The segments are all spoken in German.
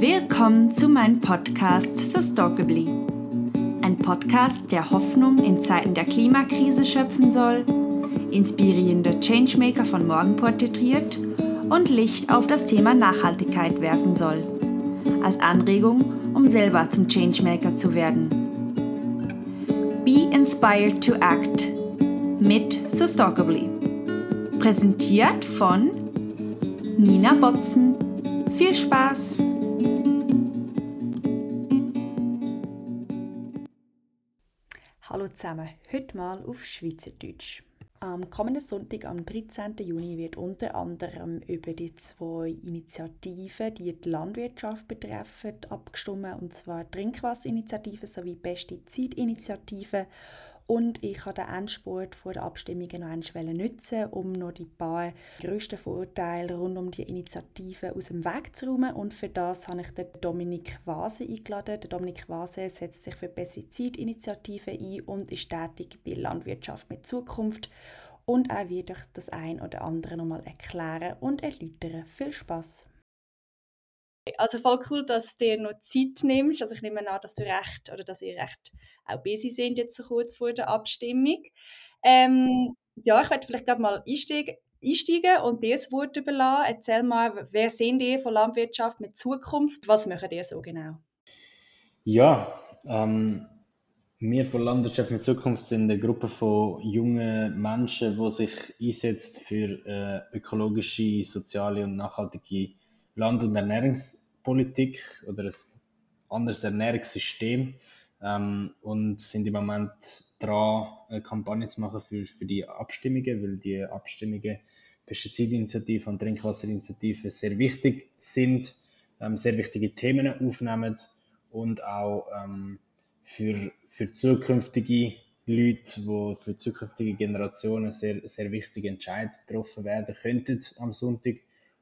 Willkommen zu meinem Podcast Sustainably. Ein Podcast, der Hoffnung in Zeiten der Klimakrise schöpfen soll, inspirierende Changemaker von morgen porträtiert und Licht auf das Thema Nachhaltigkeit werfen soll. Als Anregung, um selber zum Changemaker zu werden. Be inspired to act mit Sustainably. Präsentiert von Nina Botzen. Viel Spaß! Hallo zusammen, heute mal auf Schweizerdeutsch. Am kommenden Sonntag, am 13. Juni, wird unter anderem über die zwei Initiativen, die die Landwirtschaft betreffen, abgestimmt, und zwar Trinkwasserinitiative sowie Pestizidinitiative. Und ich habe den Endspurt vor der Abstimmung noch einmal nutzen, um noch die paar grössten Vorteile rund um die Initiative aus dem Weg zu räumen. Und für das habe ich den Dominik Vase eingeladen. Der Dominik Vase setzt sich für Pestizidinitiative ein und ist tätig bei Landwirtschaft mit Zukunft. Und er wird euch das ein oder andere nochmal erklären und erläutern. Viel Spaß! Also voll cool, dass du dir noch Zeit nimmst. Also ich nehme an, dass du recht oder dass ihr recht auch busy sind jetzt so kurz vor der Abstimmung. Ähm, ja, ich werde vielleicht gerade mal einsteigen, einsteigen und dir das Wort überlassen. Erzähl mal, wer sind ihr von Landwirtschaft mit Zukunft? Was machen ihr so genau? Ja, ähm, wir von Landwirtschaft mit Zukunft sind eine Gruppe von jungen Menschen, die sich einsetzt für äh, ökologische, soziale und nachhaltige Land- und Ernährungspolitik oder ein anderes Ernährungssystem ähm, und sind im Moment dran, eine Kampagne zu machen für, für die Abstimmungen, weil die Abstimmungen Pestizidinitiative und Trinkwasserinitiative sehr wichtig sind, ähm, sehr wichtige Themen aufnehmen und auch ähm, für, für zukünftige Leute, wo für zukünftige Generationen sehr, sehr wichtige Entscheidungen getroffen werden könnten am Sonntag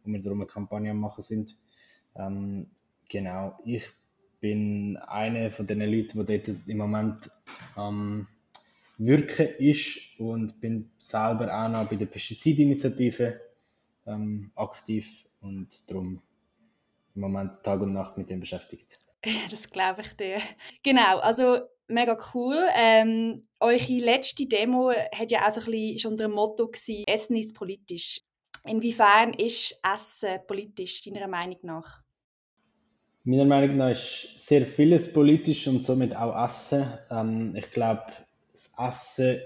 wo wir darum eine Kampagne am machen sind. Ähm, genau, ich bin einer von den Leuten, die dort im Moment am wirken ist und bin selber auch noch bei der Pestizidinitiative ähm, aktiv und darum im Moment Tag und Nacht mit dem beschäftigt. Das glaube ich dir. Genau, also mega cool. Ähm, eure letzte Demo hat ja auch so ein bisschen, unter dem Motto gewesen, Essen ist politisch. Inwiefern ist Essen politisch, deiner Meinung nach? Meiner Meinung nach ist sehr vieles politisch und somit auch Essen. Ähm, ich glaube, das Essen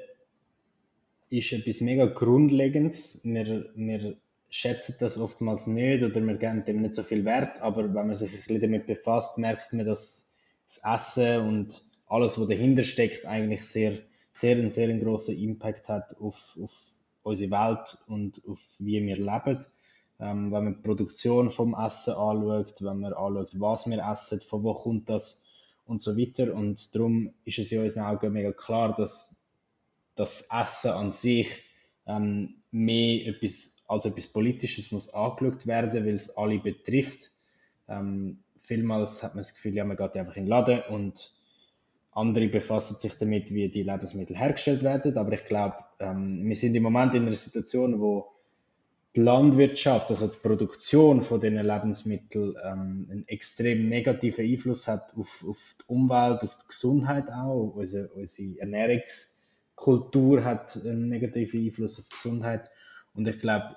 ist etwas mega Grundlegendes. Wir, wir schätzen das oftmals nicht oder wir geben dem nicht so viel Wert, aber wenn man sich ein bisschen damit befasst, merkt man, dass das Essen und alles, was dahinter steckt, eigentlich sehr, sehr, einen sehr großen Impact hat auf, auf unsere Welt und auf wie wir leben. Ähm, wenn man die Produktion vom Essen anschaut, wenn man anschaut, was wir essen, von wo kommt das und so weiter. Und darum ist es in unseren Augen mega klar, dass das Essen an sich ähm, mehr etwas, als etwas Politisches muss angeschaut werden, weil es alle betrifft. Ähm, vielmals hat man das Gefühl, ja, man geht einfach in den Laden und andere befassen sich damit, wie die Lebensmittel hergestellt werden. Aber ich glaube, ähm, wir sind im Moment in einer Situation, wo die Landwirtschaft, also die Produktion von diesen Lebensmitteln, ähm, einen extrem negativen Einfluss hat auf, auf die Umwelt, auf die Gesundheit auch. Unsere, unsere Ernährungskultur hat einen negativen Einfluss auf die Gesundheit. Und ich glaube,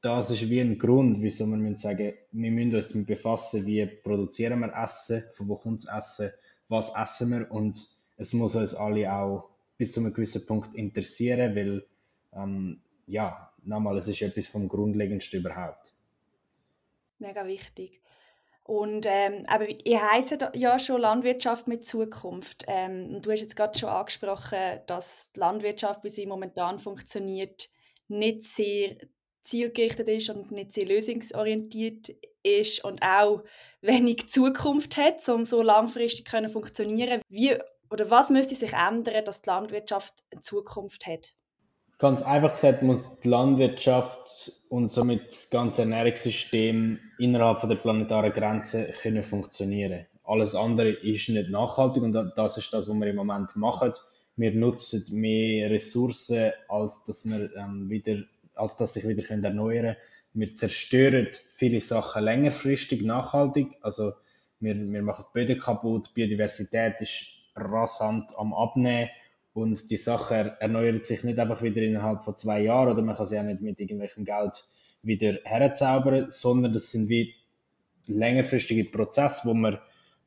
das ist wie ein Grund, wieso wir müssen sagen, wir müssen uns damit befassen, wie produzieren wir Essen, von wo kommt das Essen, was essen wir und es muss uns alle auch bis zu einem gewissen Punkt interessieren, weil ähm, ja, nochmal, es ist etwas vom Grundlegendsten überhaupt. Mega wichtig. Und ähm, aber ihr heisst ja schon Landwirtschaft mit Zukunft. Ähm, du hast jetzt gerade schon angesprochen, dass die Landwirtschaft, wie sie momentan funktioniert, nicht sehr zielgerichtet ist und nicht sehr lösungsorientiert ist und auch wenig Zukunft hat, um so langfristig können funktionieren. Wie oder was müsste sich ändern, dass die Landwirtschaft eine Zukunft hat? Ganz einfach gesagt muss die Landwirtschaft und somit das ganze Ernährungssystem innerhalb der planetaren Grenzen können funktionieren. Alles andere ist nicht nachhaltig und das ist das, was wir im Moment machen. wir nutzen mehr Ressourcen, als dass wir ähm, wieder, als dass sich wieder können erneuern. Wir zerstören viele Sachen längerfristig, nachhaltig. Also wir, wir machen die Böden kaputt, Biodiversität ist rasant am Abnehmen und die Sache erneuert sich nicht einfach wieder innerhalb von zwei Jahren oder man kann sie auch nicht mit irgendwelchem Geld wieder herzaubern, sondern das sind wie längerfristige Prozesse, wo man,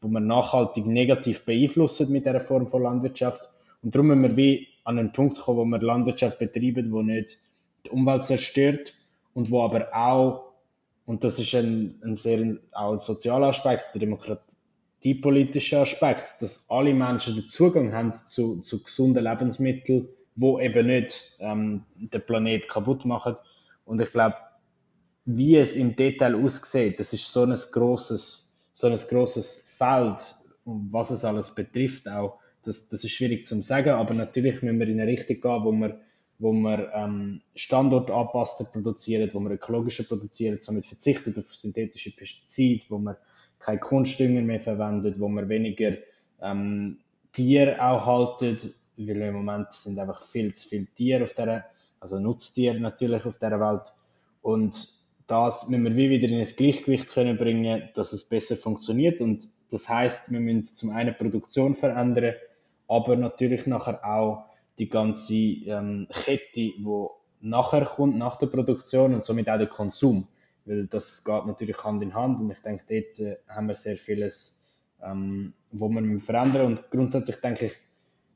wo man nachhaltig negativ beeinflusst mit dieser Form von Landwirtschaft. Und darum müssen wir wie an einen Punkt kommen, wo wir Landwirtschaft betreiben, wo nicht die Umwelt zerstört und wo aber auch, und das ist ein, ein sehr auch ein sozialer Aspekt, der demokratiepolitische Aspekt, dass alle Menschen den Zugang haben zu, zu gesunden Lebensmitteln, wo eben nicht ähm, den Planet kaputt machen. Und ich glaube, wie es im Detail aussieht, das ist so ein großes, so ein großes Feld, was es alles betrifft auch. Das, das ist schwierig zu sagen, aber natürlich müssen wir in eine Richtung gehen, wo wir, wo wir ähm, standortangepasster produzieren, wo wir ökologischer produzieren, somit verzichtet auf synthetische Pestizide, wo wir keine Kunstdünger mehr verwendet, wo wir weniger ähm, Tiere auch halten, weil im Moment sind einfach viel zu viele Tiere auf der, also Nutztiere natürlich auf der Welt und das müssen wir wie wieder in ein Gleichgewicht können bringen, dass es besser funktioniert. Und das heißt, wir müssen zum einen Produktion verändern, aber natürlich nachher auch die ganze ähm, Kette, die nachher kommt, nach der Produktion und somit auch der Konsum. Weil das geht natürlich Hand in Hand und ich denke, dort äh, haben wir sehr vieles, ähm, wo wir verändern Und grundsätzlich denke ich,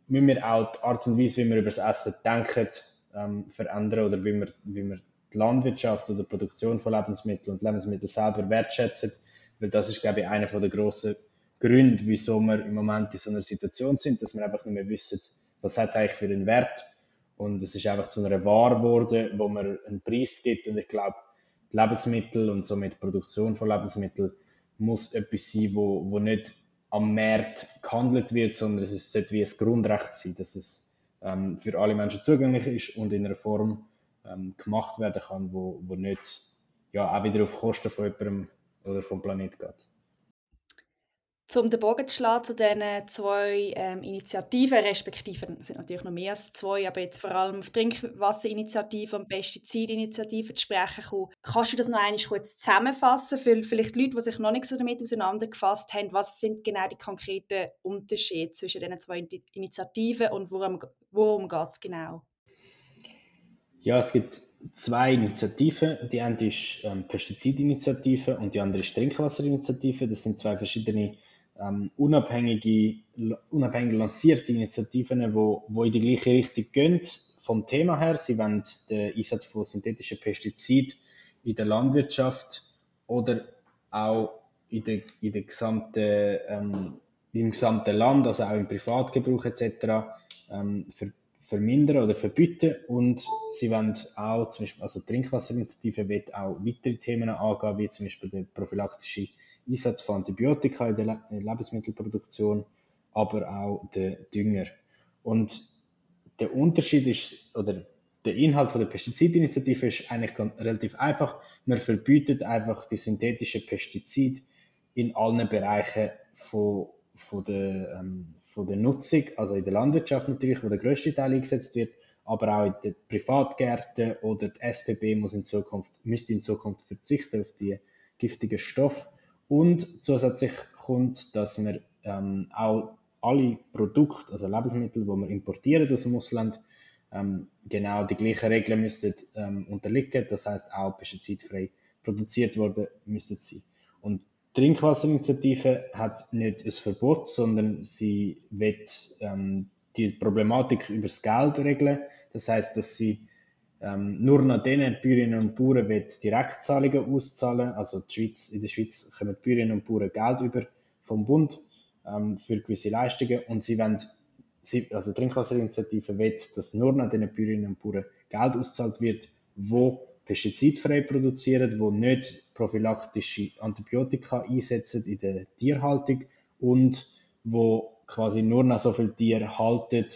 müssen wir auch die Art und Weise, wie wir über das Essen denken, ähm, verändern oder wie wir, wie wir die Landwirtschaft oder die Produktion von Lebensmitteln und Lebensmittel selber wertschätzen, weil das ist, glaube ich, einer der grossen Gründe, wieso wir im Moment in so einer Situation sind, dass wir einfach nicht mehr wissen, was hat es eigentlich für einen Wert. Und es ist einfach zu einer Ware geworden, wo man einen Preis gibt. Und ich glaube, Lebensmittel und somit Produktion von Lebensmitteln muss etwas sein, wo, wo nicht am Markt gehandelt wird, sondern es sollte wie ein Grundrecht sein, dass es ähm, für alle Menschen zugänglich ist und in einer Form, ähm, gemacht werden kann, wo, wo nicht ja, auch wieder auf Kosten von jemandem oder vom Planet geht. Um den Bogen zu schlagen zu diesen zwei ähm, Initiativen, respektive es sind natürlich noch mehr als zwei, aber jetzt vor allem auf Trinkwasserinitiative und Pestizidinitiative zu sprechen kommen. Kannst du das noch einmal kurz zusammenfassen für vielleicht Leute, die sich noch nicht so damit auseinandergefasst haben? Was sind genau die konkreten Unterschiede zwischen diesen zwei Initiativen und worum, worum geht es genau? Ja, es gibt zwei Initiativen. Die eine ist ähm, Pestizidinitiative und die andere ist Trinkwasserinitiative. Das sind zwei verschiedene ähm, unabhängige, unabhängig lancierte Initiativen, wo, wo in die gleiche Richtung gehen vom Thema her. Sie wollen den Einsatz von synthetischen Pestiziden in der Landwirtschaft oder auch in der, in der gesamten, ähm, im gesamten Land, also auch im Privatgebrauch etc. Ähm, für vermindern oder verbieten und sie wollen auch, zum Beispiel, also die Trinkwasserinitiative wird auch weitere Themen angehen, wie zum Beispiel der prophylaktische Einsatz von Antibiotika in der Lebensmittelproduktion, aber auch der Dünger. Und der Unterschied ist, oder der Inhalt von der Pestizidinitiative ist eigentlich relativ einfach. Man verbietet einfach die synthetischen Pestizide in allen Bereichen von, von der, ähm, von der Nutzung, also in der Landwirtschaft natürlich, wo der größte Teil eingesetzt wird, aber auch in den Privatgärten oder die SPB muss in Zukunft, müsste in Zukunft verzichten auf die giftigen Stoffe. Und zusätzlich kommt, dass wir ähm, auch alle Produkte, also Lebensmittel, die wir importieren aus dem Ausland, ähm, genau die gleichen Regeln müssten ähm, unterliegen. Das heißt auch pestizidfrei produziert worden müssten sie. Und Trinkwasserinitiative hat nicht ein Verbot, sondern sie wird ähm, die Problematik über das Geld regeln. Das heißt, dass sie ähm, nur nach den Bäuerinnen und Bauern wird Direktzahlungen auszahlen. Also Schweiz, in der Schweiz kommen die Bäuerinnen und Bauern Geld über vom Bund ähm, für gewisse Leistungen und sie wollen, sie, also die Trinkwasserinitiative will, dass nur nach den Bäuerinnen und Bauern Geld ausgezahlt wird, wo pestizidfrei produzieren, wo nicht prophylaktische Antibiotika einsetzen in der Tierhaltung und wo quasi nur noch so viel Tiere halten,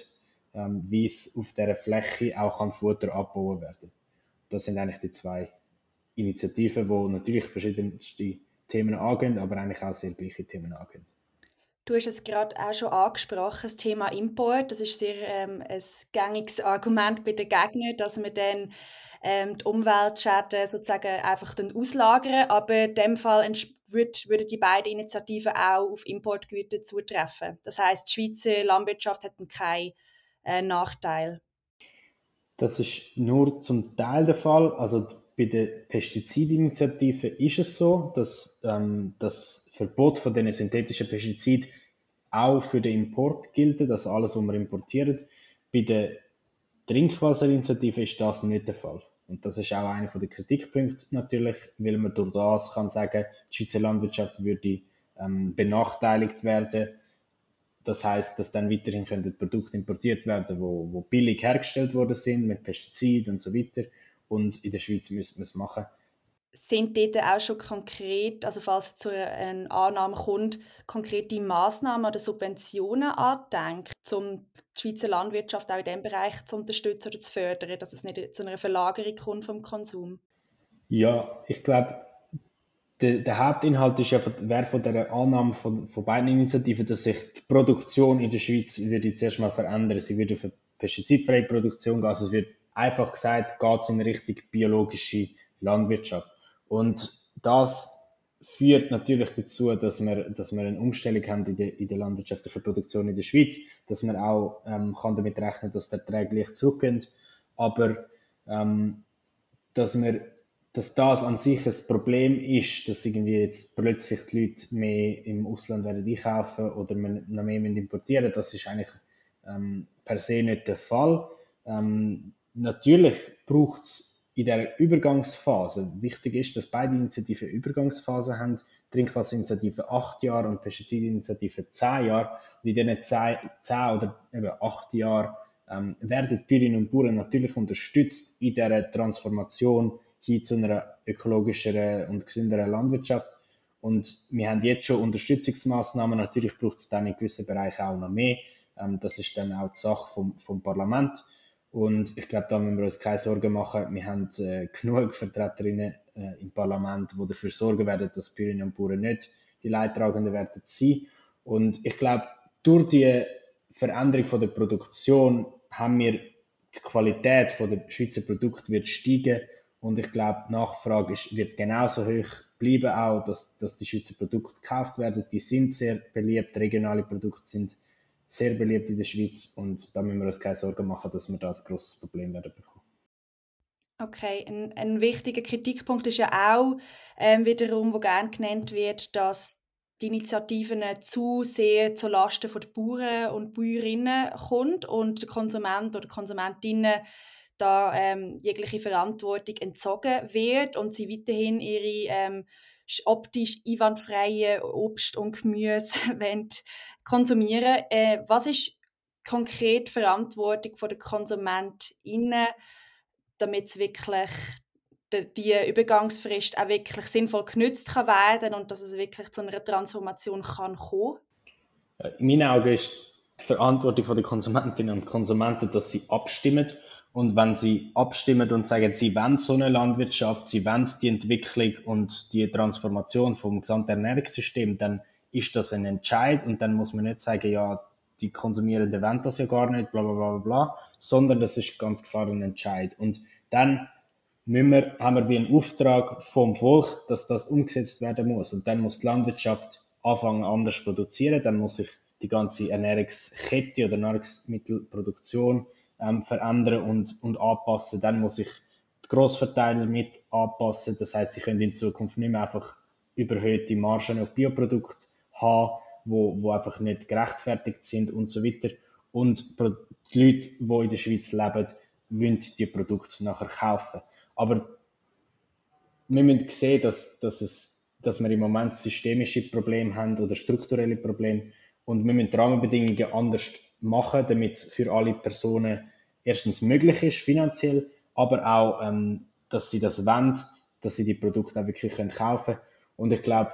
ähm, wie es auf der Fläche auch an Futter abbauen werden. Das sind eigentlich die zwei Initiativen, wo natürlich verschiedenste Themen angehen, aber eigentlich auch sehr gleiche Themen angehen. Du hast es gerade auch schon angesprochen, das Thema Import. Das ist sehr ähm, ein gängiges Argument bei den Gegnern, dass man dann ähm, die Umweltschäden sozusagen einfach dann auslagern. Aber in dem Fall würden die beiden Initiativen auch auf Importgüter zutreffen. Das heißt, die Schweizer Landwirtschaft hat keinen äh, Nachteil. Das ist nur zum Teil der Fall. Also bei der Pestizidinitiative ist es so, dass ähm, das Verbot von den synthetischen Pestiziden auch für den Import gilt, dass alles, was wir importieren. Bei der Trinkwasserinitiative ist das nicht der Fall. Und das ist auch einer der Kritikpunkte natürlich, weil man durch das kann sagen, die Schweizer Landwirtschaft würde ähm, benachteiligt werden. Das heißt, dass dann weiterhin können Produkte importiert werden, wo, wo billig hergestellt worden sind mit Pestiziden und so weiter. Und in der Schweiz müssen wir es machen sind dort auch schon konkret, also falls es zu einer Annahme kommt, konkrete Massnahmen oder Subventionen andenkt, um die Schweizer Landwirtschaft auch in diesem Bereich zu unterstützen oder zu fördern, dass es nicht zu einer Verlagerung kommt vom Konsum? Ja, ich glaube, der, der, Hauptinhalt ist ja, wäre von der Annahme von, von beiden Initiativen, dass sich die Produktion in der Schweiz würde zuerst mal verändern. Sie würde auf pestizidfreie Produktion gehen. Also es wird einfach gesagt, geht es in Richtung biologische Landwirtschaft. Und das führt natürlich dazu, dass wir, dass wir eine Umstellung haben in der, in der landwirtschaftlichen Produktion in der Schweiz, dass man auch ähm, kann damit rechnen dass der Erträge leicht zurückgehen. Aber ähm, dass, wir, dass das an sich ein Problem ist, dass irgendwie jetzt plötzlich die Leute mehr im Ausland werden einkaufen oder noch mehr importieren das ist eigentlich ähm, per se nicht der Fall. Ähm, natürlich braucht es in der Übergangsphase. Wichtig ist, dass beide Initiativen Übergangsphase haben. Trinkwasserinitiative acht Jahre und Pestizidinitiative zehn Jahre. Und in diesen zehn, zehn oder eben acht Jahren ähm, werden die Bäuerinnen und Bauern natürlich unterstützt in dieser Transformation hin zu einer ökologischeren und gesünderen Landwirtschaft. Und wir haben jetzt schon Unterstützungsmaßnahmen. Natürlich braucht es dann in gewissen Bereichen auch noch mehr. Ähm, das ist dann auch die Sache vom, vom Parlament. Und ich glaube, da müssen wir uns keine Sorgen machen. Wir haben äh, genug Vertreterinnen äh, im Parlament, die dafür sorgen werden, dass Bäuerinnen und Bauern nicht die Leidtragenden werden sein. Und ich glaube, durch die Veränderung von der Produktion haben wir die Qualität von der Schweizer Produkte wird steigen und ich glaube, die Nachfrage ist, wird genauso hoch bleiben auch, dass, dass die Schweizer Produkte gekauft werden. Die sind sehr beliebt, regionale Produkte sind sehr beliebt in der Schweiz und da müssen wir uns keine Sorgen machen, dass wir da ein grosses Problem werden bekommen. Okay, ein, ein wichtiger Kritikpunkt ist ja auch ähm, wiederum, wo gerne genannt wird, dass die Initiativen zu sehr zu Lasten der Bauern und Bäuerinnen kommt und der Konsument oder Konsumentinnen da ähm, jegliche Verantwortung entzogen wird und sie weiterhin ihre ähm, optisch einwandfreie Obst und Gemüse konsumieren äh, Was ist konkret Verantwortung der KonsumentInnen, damit es wirklich die Übergangsfrist auch wirklich sinnvoll genützt kann werden und dass es wirklich zu einer Transformation kann kommen? In meinen Augen ist die Verantwortung der Konsumentinnen und Konsumenten, dass sie abstimmen und wenn sie abstimmen und sagen, sie wollen so eine Landwirtschaft, sie wollen die Entwicklung und die Transformation vom gesamten Ernährungssystem, dann ist das ein Entscheid und dann muss man nicht sagen, ja, die Konsumierenden wollen das ja gar nicht, bla bla bla bla, sondern das ist ganz klar ein Entscheid. Und dann müssen wir, haben wir wie einen Auftrag vom Volk, dass das umgesetzt werden muss. Und dann muss die Landwirtschaft anfangen anders produzieren, dann muss sich die ganze Ernährungskette oder Nahrungsmittelproduktion ähm, verändern und, und anpassen. Dann muss ich die Grossverteiler mit anpassen. Das heißt, sie können in Zukunft nicht mehr einfach überhöhte Margen auf Bioprodukte haben, wo, wo einfach nicht gerechtfertigt sind und so weiter. Und die Leute, die in der Schweiz leben, wollen die Produkte nachher kaufen. Aber wir müssen sehen, dass, dass, es, dass wir im Moment systemische Probleme haben oder strukturelle Probleme und wir müssen die Rahmenbedingungen anders machen, damit es für alle Personen erstens möglich ist, finanziell, aber auch, ähm, dass sie das wollen, dass sie die Produkte auch wirklich kaufen können. Und ich glaube,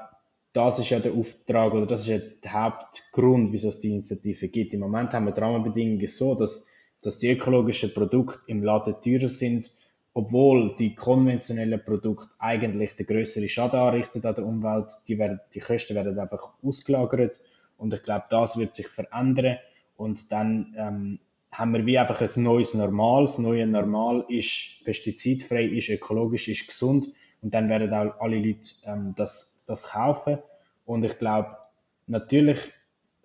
das ist ja der Auftrag oder das ist ja der Hauptgrund, wieso es die Initiative gibt. Im Moment haben wir die Rahmenbedingungen so, dass, dass die ökologischen Produkte im Laden teurer sind, obwohl die konventionellen Produkte eigentlich den größeren Schaden anrichten an der Umwelt. Die, werden, die Kosten werden einfach ausgelagert Und ich glaube, das wird sich verändern und dann ähm, haben wir wie einfach ein neues Normal. Das neue Normal ist pestizidfrei, ist ökologisch, ist gesund und dann werden auch alle Leute ähm, das, das kaufen. Und ich glaube, natürlich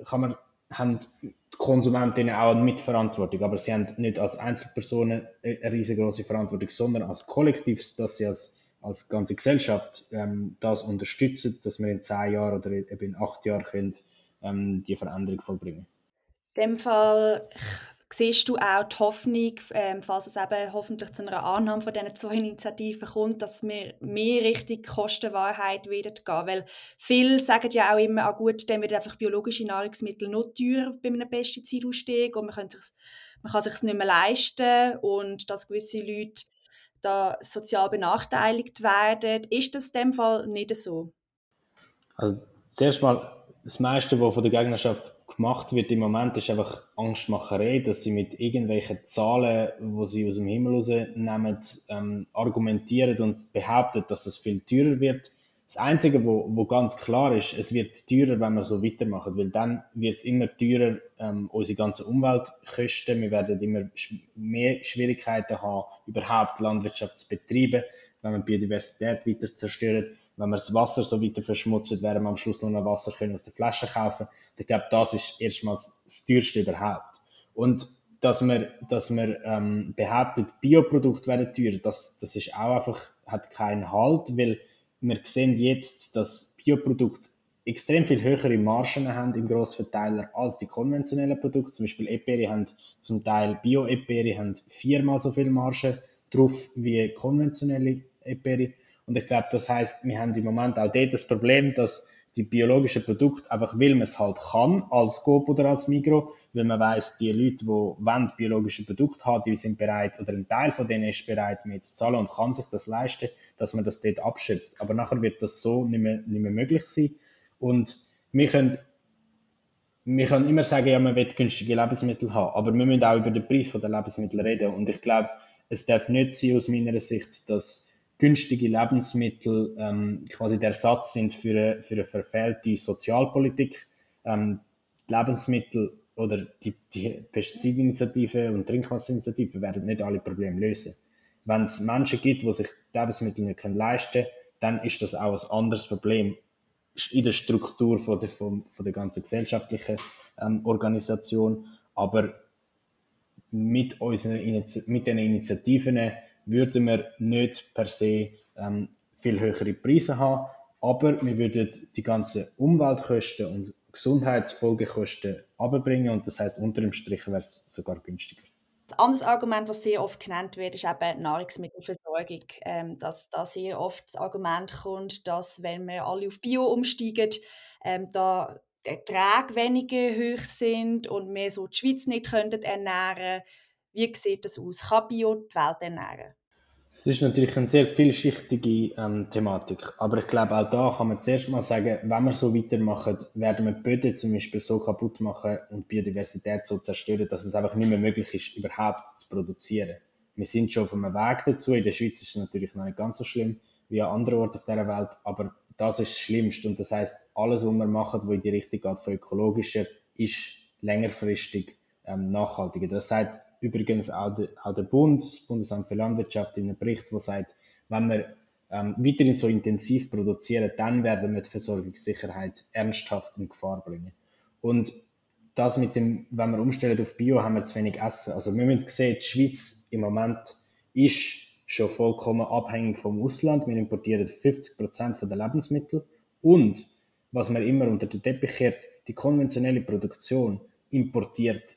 kann man, haben die Konsumentinnen auch eine Mitverantwortung, aber sie haben nicht als Einzelpersonen eine riesengroße Verantwortung, sondern als Kollektiv, dass sie als, als ganze Gesellschaft ähm, das unterstützen, dass wir in zehn Jahren oder eben in acht Jahren können, ähm, die Veränderung vollbringen. In dem Fall siehst du auch die Hoffnung, ähm, falls es eben hoffentlich zu einer Annahme von diesen zwei Initiativen kommt, dass wir mehr Richtung Kostenwahrheit werden gehen? Weil viele sagen ja auch immer, ah gut, dann wird einfach biologische Nahrungsmittel noch teurer bei einem Pestizidausstieg und man kann, sich, man kann sich nicht mehr leisten und dass gewisse Leute da sozial benachteiligt werden. Ist das in dem Fall nicht so? Also zuerst mal, das meiste, was von der Gegnerschaft gemacht wird im Moment, ist einfach Angstmacherei, dass sie mit irgendwelchen Zahlen, wo sie aus dem Himmel rausnehmen, ähm, argumentieren und behaupten, dass es viel teurer wird. Das Einzige, wo, wo ganz klar ist, es wird teurer, wenn wir so weitermachen, weil dann wird es immer teurer, ähm, unsere ganze Umweltkosten, wir werden immer mehr Schwierigkeiten haben, überhaupt Landwirtschaft zu betreiben, wenn wir Biodiversität weiter zerstören wenn wir das Wasser so weiter verschmutzen, werden wir am Schluss nur noch Wasser können aus der Flasche kaufen. Und ich glaube, das ist erstmals das teuerste überhaupt. Und dass man, dass man ähm, behauptet, Bioprodukte werden teurer, das, das ist auch einfach, hat keinen Halt, weil wir sehen jetzt, dass Bioprodukte extrem viel höhere Margen haben im Grossverteiler als die konventionellen Produkte. Zum Beispiel Eperi haben zum Teil Bio-Eperi haben viermal so viel Marge drauf wie konventionelle Eperi. Und ich glaube, das heißt, wir haben im Moment auch dort das Problem, dass die biologischen Produkte einfach, weil man es halt kann, als Coop oder als Migro, weil man weiß, die Leute, die wollen biologische Produkte haben, die sind bereit, oder ein Teil von denen ist bereit, mehr zu zahlen und kann sich das leisten, dass man das dort abschöpft. Aber nachher wird das so nicht mehr, nicht mehr möglich sein. Und wir können, wir können immer sagen, ja, man will günstige Lebensmittel haben, aber wir müssen auch über den Preis der Lebensmittel reden. Und ich glaube, es darf nicht sein, aus meiner Sicht, dass günstige Lebensmittel ähm, quasi der Ersatz sind für eine, für eine verfehlte Sozialpolitik. Ähm, Lebensmittel oder die, die Pestizidinitiative und Trinkwasserinitiative werden nicht alle Probleme lösen. Wenn es Menschen gibt, die sich Lebensmittel nicht leisten können, dann ist das auch ein anderes Problem in der Struktur von der, von, von der ganzen gesellschaftlichen ähm, Organisation. Aber mit, unseren, mit den Initiativen würden wir nicht per se ähm, viel höhere Preise haben, aber wir würden die ganzen Umweltkosten und Gesundheitsfolgekosten abbringen und das heißt unter dem Strich wäre es sogar günstiger. Ein anderes Argument, das sehr oft genannt wird, ist eben Nahrungsmittelversorgung. Ähm, dass da sehr oft das Argument kommt, dass wenn wir alle auf Bio umsteigen, ähm, da die Erträge weniger hoch sind und wir so die Schweiz nicht ernähren können. Wie sieht das aus? Kann Bio die Welt ernähren? Es ist natürlich eine sehr vielschichtige ähm, Thematik, aber ich glaube, auch da kann man zuerst mal sagen, wenn wir so weitermachen, werden wir die Böden zum Beispiel so kaputt machen und Biodiversität so zerstören, dass es einfach nicht mehr möglich ist, überhaupt zu produzieren. Wir sind schon auf einem Weg dazu. In der Schweiz ist es natürlich noch nicht ganz so schlimm wie an anderen Orten auf dieser Welt, aber das ist das Schlimmste. Und das heißt, alles, was wir machen, was in die Richtung geht, von ökologischer, ist längerfristig ähm, nachhaltiger. Das sagt übrigens auch der, auch der Bund, das Bundesamt für Landwirtschaft, in einem Bericht, der sagt, wenn wir ähm, weiterhin so intensiv produzieren, dann werden wir die Versorgungssicherheit ernsthaft in Gefahr bringen. Und das mit dem, wenn wir umstellen auf Bio, haben wir zu wenig Essen. Also wir müssen sehen, die Schweiz im Moment ist schon vollkommen abhängig vom Ausland. Wir importieren 50 Prozent der Lebensmittel und was man immer unter den Teppich kehrt, die konventionelle Produktion importiert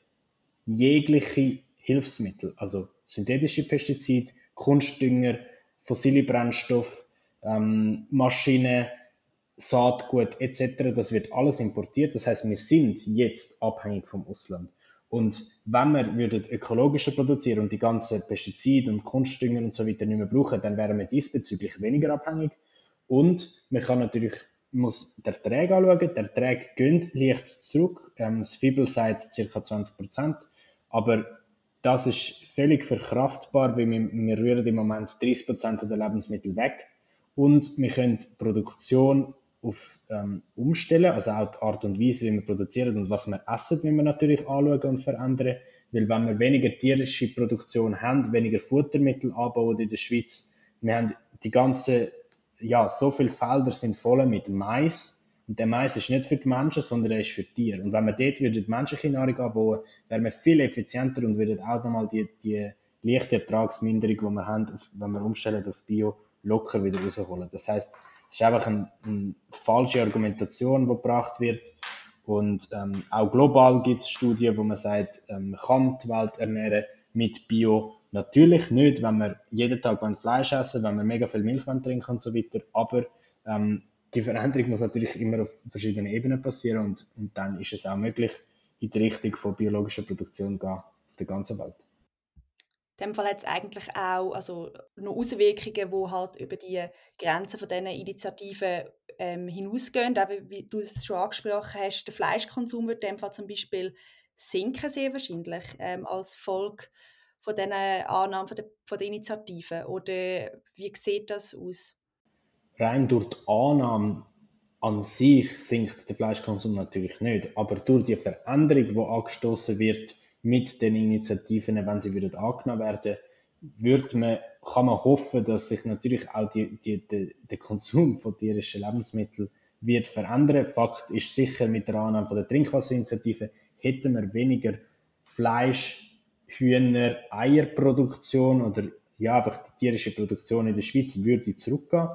jegliche Hilfsmittel, also synthetische Pestizide, Kunstdünger, fossile Brennstoffe, ähm, Maschinen, Saatgut etc. Das wird alles importiert. Das heißt, wir sind jetzt abhängig vom Ausland. Und wenn wir würden ökologischer produzieren und die ganzen Pestizide und Kunstdünger und so weiter nicht mehr brauchen, dann wären wir diesbezüglich weniger abhängig. Und man kann natürlich muss der Ertrag anschauen. Der Ertrag geht leicht zurück. Ähm, das Fibel sagt ca. 20%. Aber das ist völlig verkraftbar, weil wir, wir rühren im Moment 30% der Lebensmittel weg. Und wir können die Produktion auf ähm, umstellen, also auch die Art und Weise, wie wir produzieren und was wir essen, müssen wir natürlich anschauen und verändern, weil wenn wir weniger tierische Produktion haben, weniger Futtermittel anbauen in der Schweiz, wir haben die ganze, ja, so viele Felder sind voll mit Mais, und der Mais ist nicht für die Menschen, sondern er ist für die Tiere. Und wenn wir dort die menschliche Nahrung anbauen, wären wir viel effizienter und würden auch nochmal die, die leichte Ertragsminderung, die wir haben, wenn wir umstellen auf Bio, locker wieder rausholen. Das heißt, es ist einfach eine, eine falsche Argumentation, die gebracht wird. Und ähm, auch global gibt es Studien, wo man sagt, ähm, man kann die Welt ernähren mit Bio. Natürlich nicht, wenn wir jeden Tag Fleisch essen, wenn wir mega viel Milch trinken und so weiter. Aber ähm, die Veränderung muss natürlich immer auf verschiedenen Ebenen passieren und, und dann ist es auch möglich, in die Richtung von biologischer Produktion gehen auf der ganzen Welt. In dem Fall hat es eigentlich auch also noch Auswirkungen, die halt über die Grenzen von diesen Initiativen ähm, hinausgehen. Eben, wie du es schon angesprochen hast, der Fleischkonsum wird in dem Fall zum Beispiel sinken, sehr wahrscheinlich, ähm, als Folge von diesen Annahmen von der, von der Initiative. Oder wie sieht das aus? Rein durch die Annahme an sich sinkt der Fleischkonsum natürlich nicht, aber durch die Veränderung, die angestoßen wird mit den Initiativen, wenn sie wieder angenommen werden, wird man, kann man hoffen, dass sich natürlich auch die, die, die, der Konsum von tierischen Lebensmitteln wird verändern. Fakt ist sicher, mit der Annahme der Trinkwasserinitiative hätten wir weniger Fleisch, Hühner, Eierproduktion oder ja, einfach die tierische Produktion in der Schweiz würde zurückgehen.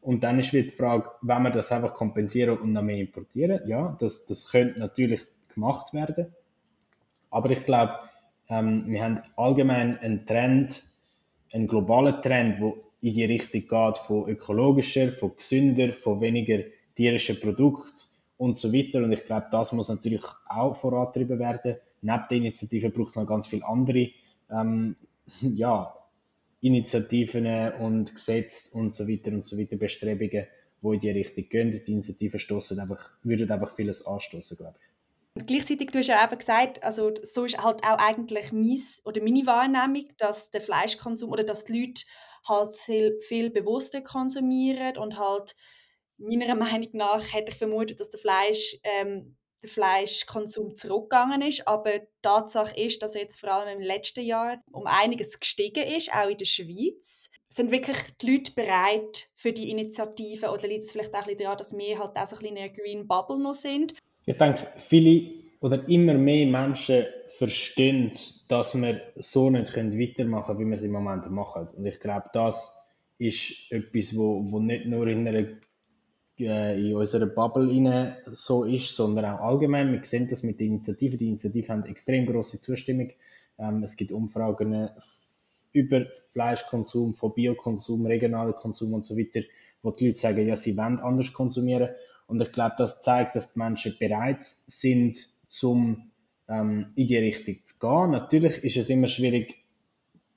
Und dann ist wieder die Frage, wenn wir das einfach kompensieren und noch mehr importieren, ja, das, das könnte natürlich gemacht werden. Aber ich glaube, ähm, wir haben allgemein einen Trend, einen globalen Trend, der in die Richtung geht von ökologischer, von gesünder, von weniger tierischen Produkten und so weiter. Und ich glaube, das muss natürlich auch vorangetrieben werden. Neben der Initiative braucht es noch ganz viele andere ähm, ja, Initiativen und Gesetze und so weiter und so weiter, Bestrebungen, die in die Richtung gehen. Die Initiativen stoßen einfach, würden einfach vieles anstoßen, glaube ich. Und gleichzeitig, du hast ja eben gesagt, also so ist halt auch eigentlich mein, oder meine Wahrnehmung, dass der Fleischkonsum oder dass die Leute halt viel, viel bewusster konsumieren und halt meiner Meinung nach hätte ich vermutet, dass der Fleisch ähm, der Fleischkonsum zurückgegangen ist. Aber die Tatsache ist, dass jetzt vor allem im letzten Jahr um einiges gestiegen ist, auch in der Schweiz. Sind wirklich die Leute bereit für die Initiative oder liegt es vielleicht auch daran, dass wir halt auch so ein bisschen in einer Green Bubble noch sind? Ich denke, viele oder immer mehr Menschen verstehen, dass wir so nicht weitermachen können, wie wir es im Moment machen. Und ich glaube, das ist etwas, wo, wo nicht nur in einer in unserer Bubble so ist, sondern auch allgemein. Wir sehen das mit den Initiativen. Die Initiativen haben extrem große Zustimmung. Ähm, es gibt Umfragen über Fleischkonsum, von Biokonsum, regionalen Konsum und so weiter, wo die Leute sagen, ja, sie wollen anders konsumieren. Und ich glaube, das zeigt, dass die Menschen bereit sind, zum ähm, in die Richtung zu gehen. Natürlich ist es immer schwierig,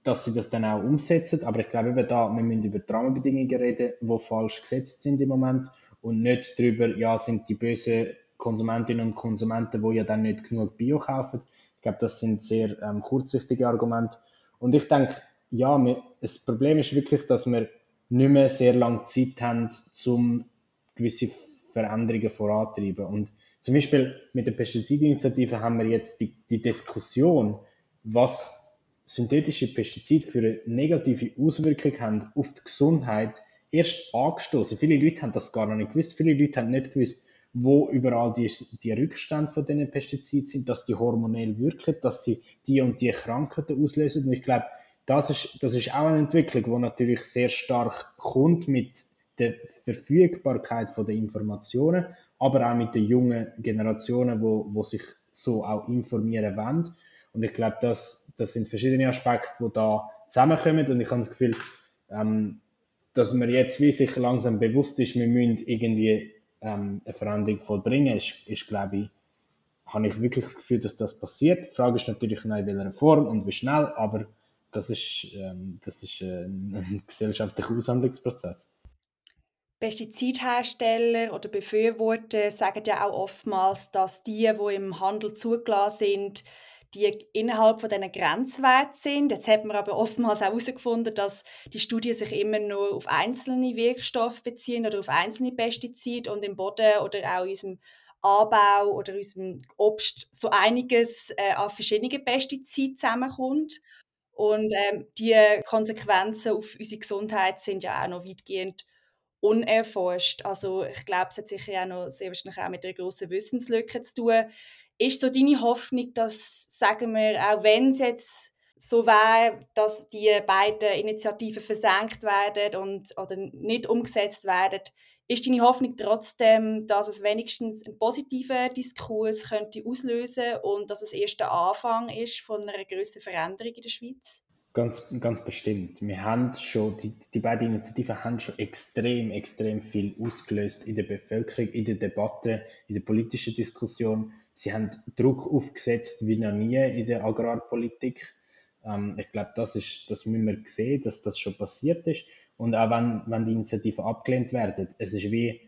dass sie das dann auch umsetzen, aber ich glaube eben da, wir müssen über die Rahmenbedingungen reden, die falsch gesetzt sind im Moment und nicht darüber, ja, sind die bösen Konsumentinnen und Konsumenten, die ja dann nicht genug Bio kaufen. Ich glaube, das sind sehr ähm, kurzsichtige Argumente. Und ich denke, ja, wir, das Problem ist wirklich, dass wir nicht mehr sehr lange Zeit haben, um gewisse Veränderungen voranzutreiben. Und zum Beispiel mit der Pestizidinitiative haben wir jetzt die, die Diskussion, was synthetische Pestizide für eine negative Auswirkung haben auf die Gesundheit erst angestoßen. Viele Leute haben das gar noch nicht gewusst. Viele Leute haben nicht gewusst, wo überall die, die Rückstände von diesen Pestiziden sind, dass die hormonell wirken, dass sie die und die Krankheiten auslösen. Und ich glaube, das ist, das ist auch eine Entwicklung, die natürlich sehr stark kommt mit der Verfügbarkeit den Informationen, aber auch mit den jungen Generationen, wo, wo sich so auch informieren wollen. Und ich glaube, das, das sind verschiedene Aspekte, die da zusammenkommen. Und ich habe das Gefühl, ähm, dass man jetzt wie sich langsam bewusst ist, wir müssen irgendwie ähm, eine Veränderung vollbringen, ist, ist glaube ich, habe ich wirklich das Gefühl, dass das passiert. Die Frage ist natürlich noch in welcher Form und wie schnell, aber das ist, ähm, das ist äh, ein gesellschaftlicher Aushandlungsprozess. Pestizidhersteller oder Befürworter sagen ja auch oftmals, dass die, die im Handel zugelassen sind, die innerhalb von diesen Grenzwerten sind. Jetzt hat man aber oftmals auch herausgefunden, dass die Studien sich immer nur auf einzelne Wirkstoffe beziehen oder auf einzelne Pestizide und im Boden oder auch in unserem Anbau oder unserem Obst so einiges äh, an verschiedenen Pestiziden zusammenkommt. Und ähm, die Konsequenzen auf unsere Gesundheit sind ja auch noch weitgehend unerforscht. Also ich glaube, es hat sicher auch noch sehr wahrscheinlich auch mit einer grossen Wissenslücke zu tun. Ist so deine Hoffnung, dass, sagen wir, auch wenn es jetzt so wäre, dass die beiden Initiativen versenkt werden und, oder nicht umgesetzt werden, ist deine Hoffnung trotzdem, dass es wenigstens einen positiven Diskurs könnte auslösen und dass es erst der Anfang ist von einer größeren Veränderung in der Schweiz? Ganz, ganz bestimmt. Wir haben schon, die, die beiden Initiativen haben schon extrem, extrem viel ausgelöst in der Bevölkerung, in der Debatte, in der politischen Diskussion. Sie haben Druck aufgesetzt wie noch nie in der Agrarpolitik. Ähm, ich glaube, das ist, das müssen wir sehen, dass das schon passiert ist. Und auch wenn, wenn die Initiativen abgelehnt werden, es ist wie,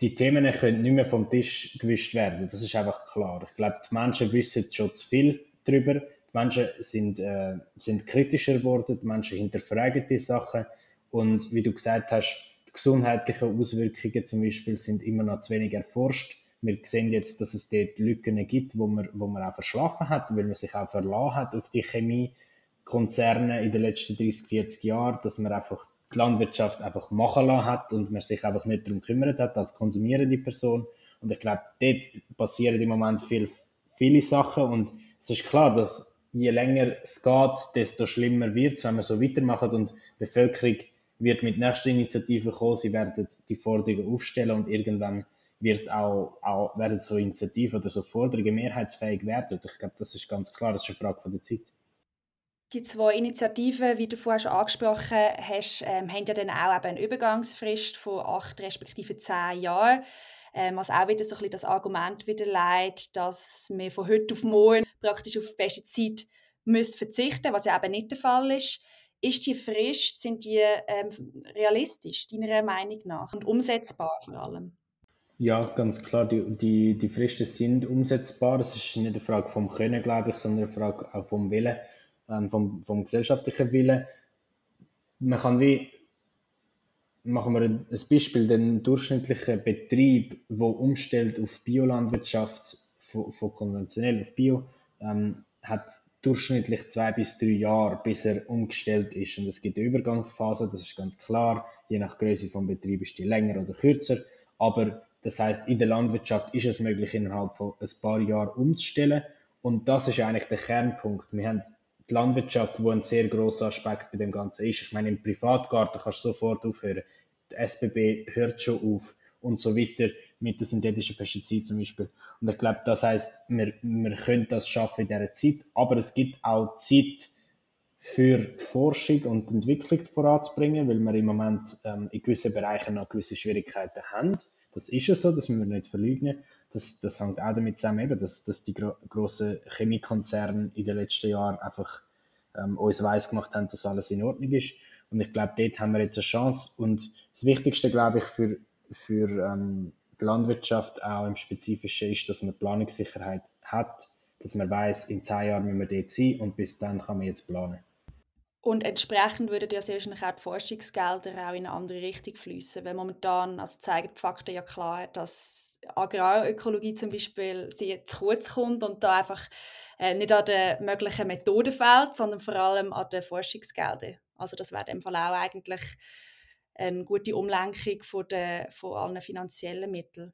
die Themen können nicht mehr vom Tisch gewischt werden. Das ist einfach klar. Ich glaube, die Menschen wissen schon zu viel darüber. Menschen sind, äh, sind kritischer geworden, Menschen hinterfragen die Sachen. Und wie du gesagt hast, die gesundheitlichen Auswirkungen zum Beispiel sind immer noch zu wenig erforscht. Wir sehen jetzt, dass es dort Lücken gibt, wo man, wo man auch verschlafen hat, weil man sich auch verlassen hat auf die Chemiekonzerne in den letzten 30, 40 Jahren, dass man einfach die Landwirtschaft einfach machen lassen hat und man sich einfach nicht darum gekümmert hat als konsumierende Person. Und ich glaube, dort passieren im Moment viel, viele Sachen und es ist klar, dass je länger es geht, desto schlimmer wird es, wenn wir so weitermachen und die Bevölkerung wird mit nächsten Initiativen kommen, sie werden die Forderungen aufstellen und irgendwann wird auch, auch werden so Initiativen oder so Forderungen mehrheitsfähig werden. Ich glaube, das ist ganz klar, das ist eine Frage von der Zeit die zwei Initiativen, wie du vorher schon angesprochen hast, ähm, haben ja dann auch eben eine Übergangsfrist von acht respektive zehn Jahren. Ähm, was auch wieder so ein bisschen das Argument wieder dass wir von heute auf morgen praktisch auf Pestizid müssen verzichten was ja eben nicht der Fall ist. Ist die Frist, sind die ähm, realistisch, deiner Meinung nach, und umsetzbar vor allem? Ja, ganz klar, die, die, die Fristen sind umsetzbar. Es ist nicht eine Frage vom Können, glaube ich, sondern eine Frage auch vom Willen ähm, vom, vom gesellschaftlichen Willen. Man kann wie, machen wir ein Beispiel, den durchschnittlichen Betrieb, der umstellt auf Biolandwirtschaft, von, von konventionell auf Bio, ähm, hat durchschnittlich zwei bis drei Jahre, bis er umgestellt ist. Und es gibt eine Übergangsphase, das ist ganz klar. Je nach Größe vom Betrieb ist die länger oder kürzer. Aber das heißt, in der Landwirtschaft ist es möglich, innerhalb von ein paar Jahren umzustellen. Und das ist eigentlich der Kernpunkt. Wir haben die Landwirtschaft, wo ein sehr großer Aspekt bei dem Ganzen ist. Ich meine, im Privatgarten kannst du sofort aufhören. Die SBB hört schon auf und so weiter mit den synthetischen Pestiziden zum Beispiel. Und ich glaube, das heißt, wir, wir können das schaffen in dieser Zeit, aber es gibt auch Zeit für die Forschung und die Entwicklung voranzubringen, weil wir im Moment ähm, in gewissen Bereichen noch gewisse Schwierigkeiten haben. Das ist ja so, das müssen wir nicht verleugnen das, das hängt auch damit zusammen, eben, dass, dass die gro grossen Chemiekonzerne in den letzten Jahren einfach ähm, uns weiss gemacht haben, dass alles in Ordnung ist. Und ich glaube, dort haben wir jetzt eine Chance. Und das Wichtigste, glaube ich, für, für ähm, die Landwirtschaft auch im Spezifischen ist, dass man Planungssicherheit hat, dass man weiß, in zehn Jahren müssen wir dort sein und bis dann kann man jetzt planen. Und entsprechend würden ja sehr wahrscheinlich auch die Forschungsgelder auch in eine andere Richtung fließen, weil momentan also zeigen die Fakten ja klar, dass Agrarökologie zum Beispiel sehr zu kurz kommt und da einfach äh, nicht an den möglichen Methoden fehlt, sondern vor allem an den Forschungsgeldern. Also das wäre dem Fall auch eigentlich eine gute Umlenkung von, der, von allen finanziellen Mitteln.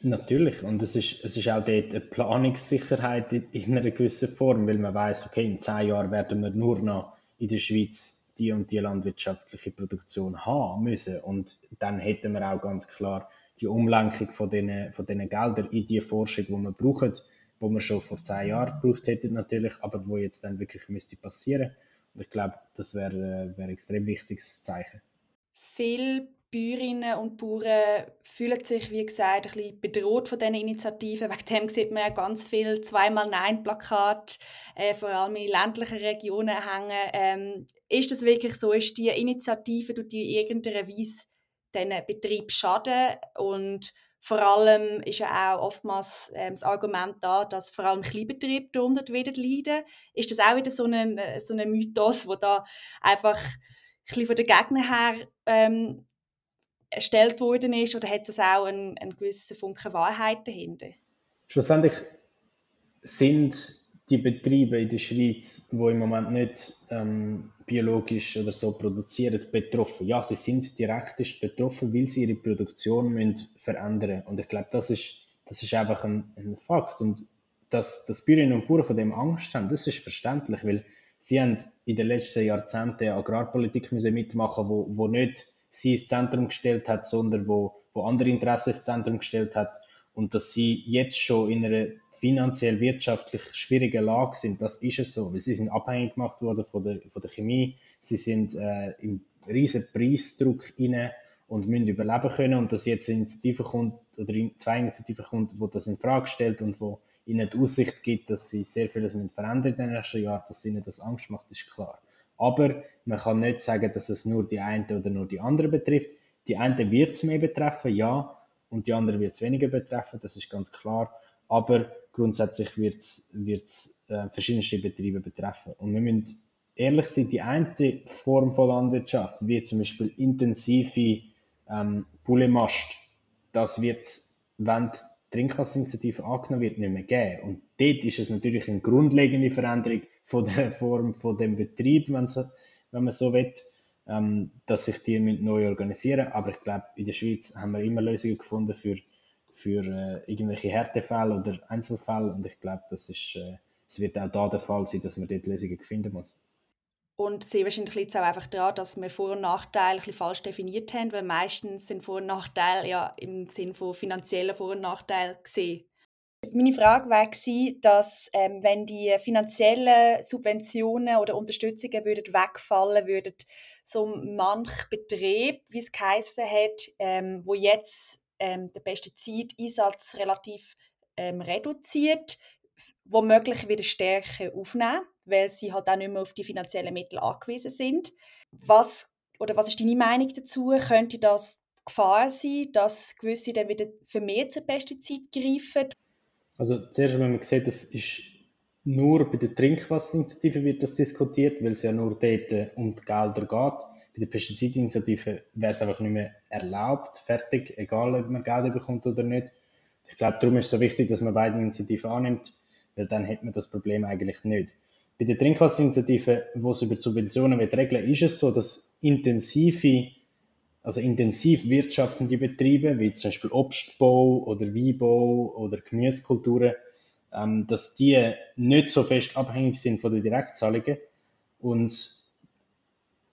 Natürlich, und es ist, es ist auch dort eine Planungssicherheit in, in einer gewissen Form, weil man weiß, okay, in zehn Jahren werden wir nur noch in der Schweiz die und die landwirtschaftliche Produktion haben müssen. Und dann hätten wir auch ganz klar die Umlenkung von diesen, von diesen Geldern in die Forschung, die wir brauchen, wo wir schon vor zehn Jahren gebraucht hätten natürlich, aber wo jetzt dann wirklich müsste passieren. Und ich glaube, das wäre äh, wär ein extrem wichtiges Zeichen. Viele Bäuerinnen und Bauern fühlen sich, wie gesagt, ein bisschen bedroht von diesen Initiativen. Wegen dem sieht man ja ganz viel zweimal Nein-Plakat, äh, vor allem in ländlichen Regionen hängen. Ähm, ist das wirklich so? Ist die Initiative, tut die in irgendeiner Weise diesen Betrieb schaden und Vor allem ist ja auch oftmals ähm, das Argument da, dass vor allem Kleinbetriebe darunter wieder leiden. Ist das auch wieder so ein, äh, so ein Mythos, wo da einfach ein von den Gegnern her ähm, erstellt worden ist, oder hat das auch einen, einen gewissen Funken Wahrheit dahinter? Schlussendlich sind die Betriebe in der Schweiz, die im Moment nicht ähm, biologisch oder so produzieren, betroffen. Ja, sie sind direkt betroffen, weil sie ihre Produktion müssen verändern. Und ich glaube, das ist, das ist einfach ein, ein Fakt. Und dass, dass Bäuerinnen und Bauern von dem Angst haben, das ist verständlich, weil sie haben in den letzten Jahrzehnten Agrarpolitik müssen mitmachen wo, wo nicht sie ins Zentrum gestellt hat, sondern wo, wo andere Interessen ins Zentrum gestellt hat. Und dass sie jetzt schon in einer finanziell wirtschaftlich schwierigen Lage sind, das ist es so, weil sie sind abhängig gemacht worden von der, von der Chemie, sie sind äh, im riesen Preisdruck inne und müssen überleben können und dass jetzt eine kommt oder zwei Initiativen kommt, wo das in Frage stellt und wo ihnen die Aussicht gibt, dass sie sehr vieles verändern in den nächsten Jahren, dass ihnen das Angst macht, ist klar. Aber man kann nicht sagen, dass es nur die eine oder nur die andere betrifft. Die eine wird es mehr betreffen, ja, und die andere wird es weniger betreffen, das ist ganz klar. Aber grundsätzlich wird es äh, verschiedenste Betriebe betreffen. Und wir müssen ehrlich sein, die eine Form von Landwirtschaft, wie zum Beispiel intensive ähm, das wird es, wenn die Trinkwasserinitiative angenommen wird, nicht mehr geben. Und dort ist es natürlich eine grundlegende Veränderung von der Form von dem Betrieb, wenn, so, wenn man so will, ähm, dass sich die neu organisieren Aber ich glaube, in der Schweiz haben wir immer Lösungen gefunden für für äh, irgendwelche Härtefälle oder Einzelfälle. Und ich glaube, das ist, äh, es wird auch da der Fall sein, dass man dort Lösungen finden muss. Und sehr wahrscheinlich liegt es auch einfach daran, dass wir Vor- und Nachteile ein bisschen falsch definiert haben, weil meistens sind Vor- und Nachteile ja im Sinne von finanziellen Vor- und Nachteilen gesehen. Meine Frage war, dass ähm, wenn die finanziellen Subventionen oder Unterstützungen würden wegfallen würden, so manch Betrieb, wie es geheißen hat, ähm, wo jetzt ähm, den Pestizideinsatz relativ ähm, reduziert, womöglich wieder stärker aufnehmen, weil sie halt auch nicht mehr auf die finanziellen Mittel angewiesen sind. Was, oder was ist deine Meinung dazu? Könnte das Gefahr sein, dass gewisse dann wieder vermehrt zu Pestizid greifen? Also zuerst, wenn man sieht, das ist nur bei der Trinkwasserinitiative wird das diskutiert, weil es ja nur dort um die Gelder geht bei der Pestizidinitiative wäre es einfach nicht mehr erlaubt, fertig, egal ob man Gelder bekommt oder nicht. Ich glaube, darum ist es so wichtig, dass man beide Initiativen annimmt, weil dann hätte man das Problem eigentlich nicht. Bei der Trinkwasserinitiative, wo es über Subventionen wird regeln, ist es so, dass intensive, also intensiv wirtschaftende Betriebe, wie zum Beispiel Obstbau oder Weinbau oder Gemüsekulturen, ähm, dass die nicht so fest abhängig sind von den Direktzahlungen und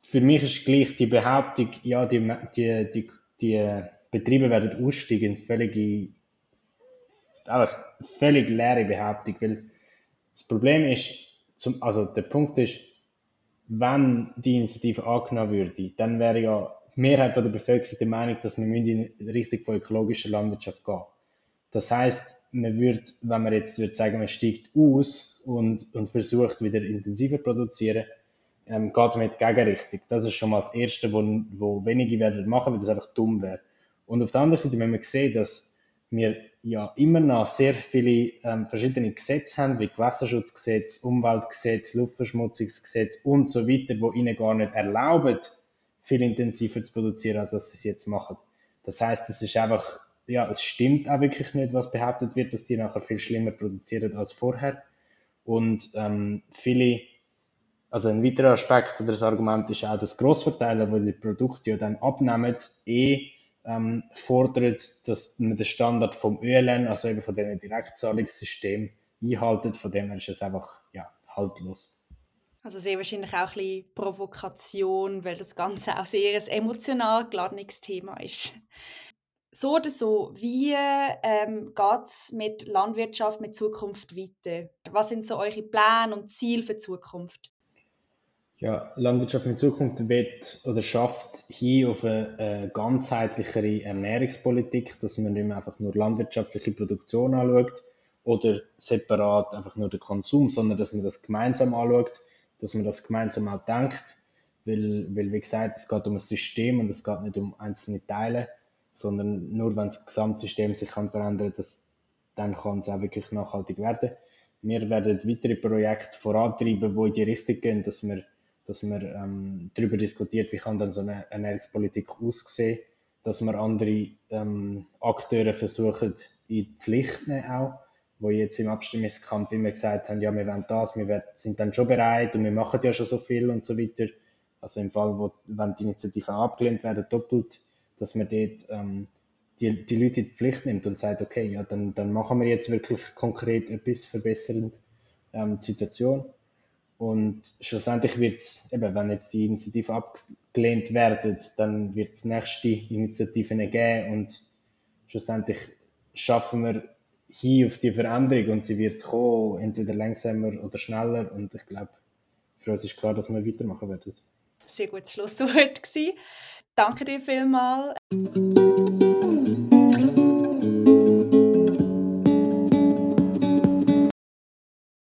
für mich ist gleich die Behauptung, ja, die, die, die, die Betriebe werden aussteigen, völlig, einfach völlig leere Behauptung, weil das Problem ist, zum, also der Punkt ist, wenn die Initiative angenommen würde, dann wäre ja die Mehrheit der Bevölkerung der Meinung, dass wir in Richtung von ökologischer Landwirtschaft gehen. Das heißt, man würde, wenn man jetzt würde sagen, man steigt aus und, und versucht wieder intensiver zu produzieren, ähm, geht mit Gegenrichtung. Das ist schon mal das Erste, wo, wo wenige werden machen, weil das einfach dumm wäre. Und auf der anderen Seite, wenn man sieht, dass wir ja immer noch sehr viele ähm, verschiedene Gesetze haben, wie Gewässerschutzgesetz, Umweltgesetz, Luftverschmutzungsgesetz und so weiter, wo ihnen gar nicht erlauben, viel intensiver zu produzieren, als dass sie es jetzt machen. Das heißt, es ist einfach, ja, es stimmt auch wirklich nicht, was behauptet wird, dass die nachher viel schlimmer produzieren als vorher. Und ähm, viele also ein weiterer Aspekt oder das Argument ist auch, dass Grossverteiler, die die Produkte ja dann abnehmen, eh ähm, fordert, dass man den Standard vom ÖLN, also eben von dem Direktzahlungssystem, einhaltet. Von dem her ist es einfach ja, haltlos. Also sehr wahrscheinlich auch ein bisschen Provokation, weil das Ganze auch sehr ein emotional geladenes Thema ist. So oder so, wie ähm, geht es mit Landwirtschaft, mit Zukunft weiter? Was sind so eure Pläne und Ziele für die Zukunft? Ja, Landwirtschaft in Zukunft wird oder schafft hier auf eine, eine ganzheitlichere Ernährungspolitik, dass man nicht mehr einfach nur landwirtschaftliche Produktion anschaut oder separat einfach nur den Konsum, sondern dass man das gemeinsam anschaut, dass man das gemeinsam auch denkt, weil, weil wie gesagt, es geht um ein System und es geht nicht um einzelne Teile, sondern nur wenn das Gesamtsystem sich kann verändern kann, dann kann es auch wirklich nachhaltig werden. Wir werden weitere Projekte vorantreiben, die in die Richtung gehen, dass wir, dass wir ähm, darüber diskutiert, wie kann dann so eine Ernährungspolitik aussehen, dass wir andere ähm, Akteure versuchen, in die Pflicht nehmen auch, wo jetzt im Abstimmungskampf immer gesagt haben, ja, wir wollen das, wir sind dann schon bereit und wir machen ja schon so viel und so weiter. Also im Fall, wo, wenn die Initiativen abgelehnt werden, doppelt, dass man dort ähm, die, die Leute in die Pflicht nimmt und sagt, okay, ja, dann, dann machen wir jetzt wirklich konkret etwas verbessernd ähm, die Situation. Und schlussendlich wird es, eben, wenn jetzt die Initiativen abgelehnt werden, dann wird es nächste Initiativen geben und schlussendlich schaffen wir hin auf die Veränderung und sie wird kommen, entweder langsamer oder schneller und ich glaube, für uns ist klar, dass wir weitermachen werden. Sehr gutes Schlusswort gewesen. Danke dir vielmals.